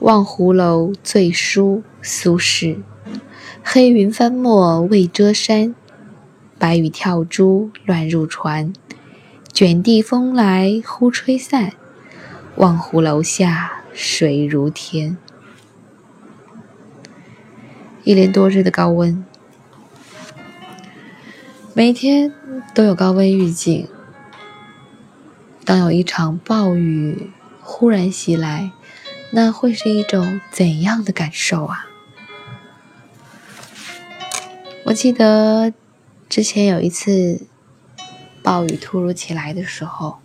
望湖楼醉书，苏轼。黑云翻墨未遮山，白雨跳珠乱入船。卷地风来忽吹散，望湖楼下水如天。一连多日的高温，每天都有高温预警。当有一场暴雨忽然袭来，那会是一种怎样的感受啊？我记得之前有一次暴雨突如其来的时候，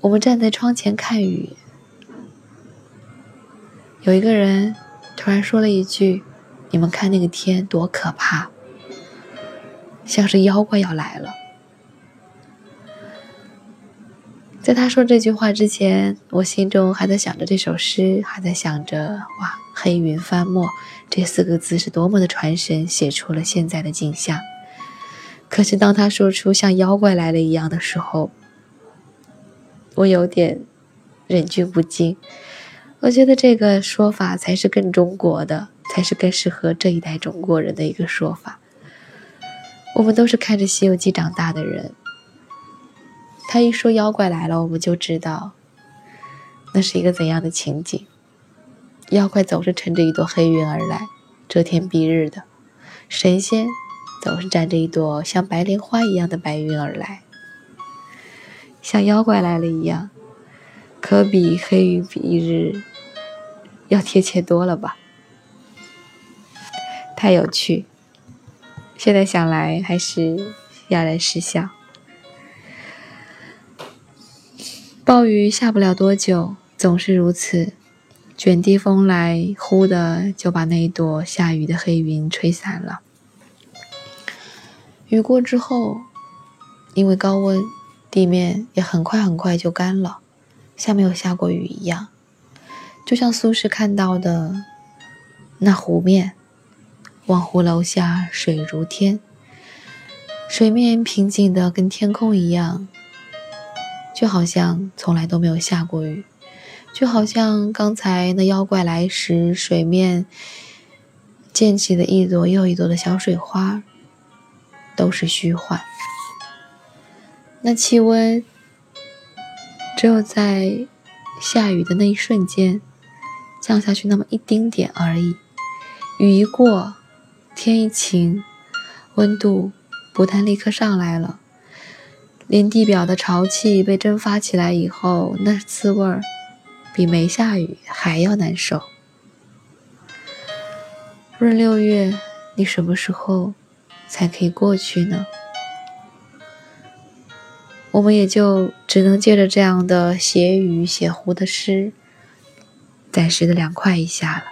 我们站在窗前看雨，有一个人突然说了一句：“你们看那个天多可怕，像是妖怪要来了。”在他说这句话之前，我心中还在想着这首诗，还在想着“哇，黑云翻墨”这四个字是多么的传神，写出了现在的景象。可是当他说出像妖怪来了一样的时候，我有点忍俊不禁。我觉得这个说法才是更中国的，才是更适合这一代中国人的一个说法。我们都是看着《西游记》长大的人。他一说妖怪来了，我们就知道那是一个怎样的情景。妖怪总是乘着一朵黑云而来，遮天蔽日的；神仙总是站着一朵像白莲花一样的白云而来。像妖怪来了一样，可比黑云蔽日要贴切多了吧？太有趣，现在想来还是哑然失笑。暴雨下不了多久，总是如此，卷地风来，忽的就把那一朵下雨的黑云吹散了。雨过之后，因为高温，地面也很快很快就干了，像没有下过雨一样。就像苏轼看到的那湖面，望湖楼下水如天，水面平静的跟天空一样。就好像从来都没有下过雨，就好像刚才那妖怪来时，水面溅起的一朵又一朵的小水花，都是虚幻。那气温只有在下雨的那一瞬间降下去那么一丁点而已，雨一过，天一晴，温度不但立刻上来了。连地表的潮气被蒸发起来以后，那滋味儿比没下雨还要难受。闰六月，你什么时候才可以过去呢？我们也就只能借着这样的写雨写湖的诗，暂时的凉快一下了。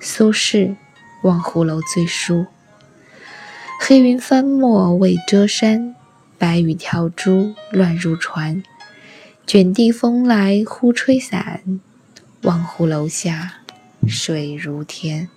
苏轼《望湖楼醉书》：黑云翻墨未遮山。白雨跳珠乱入船，卷地风来忽吹散，望湖楼下水如天。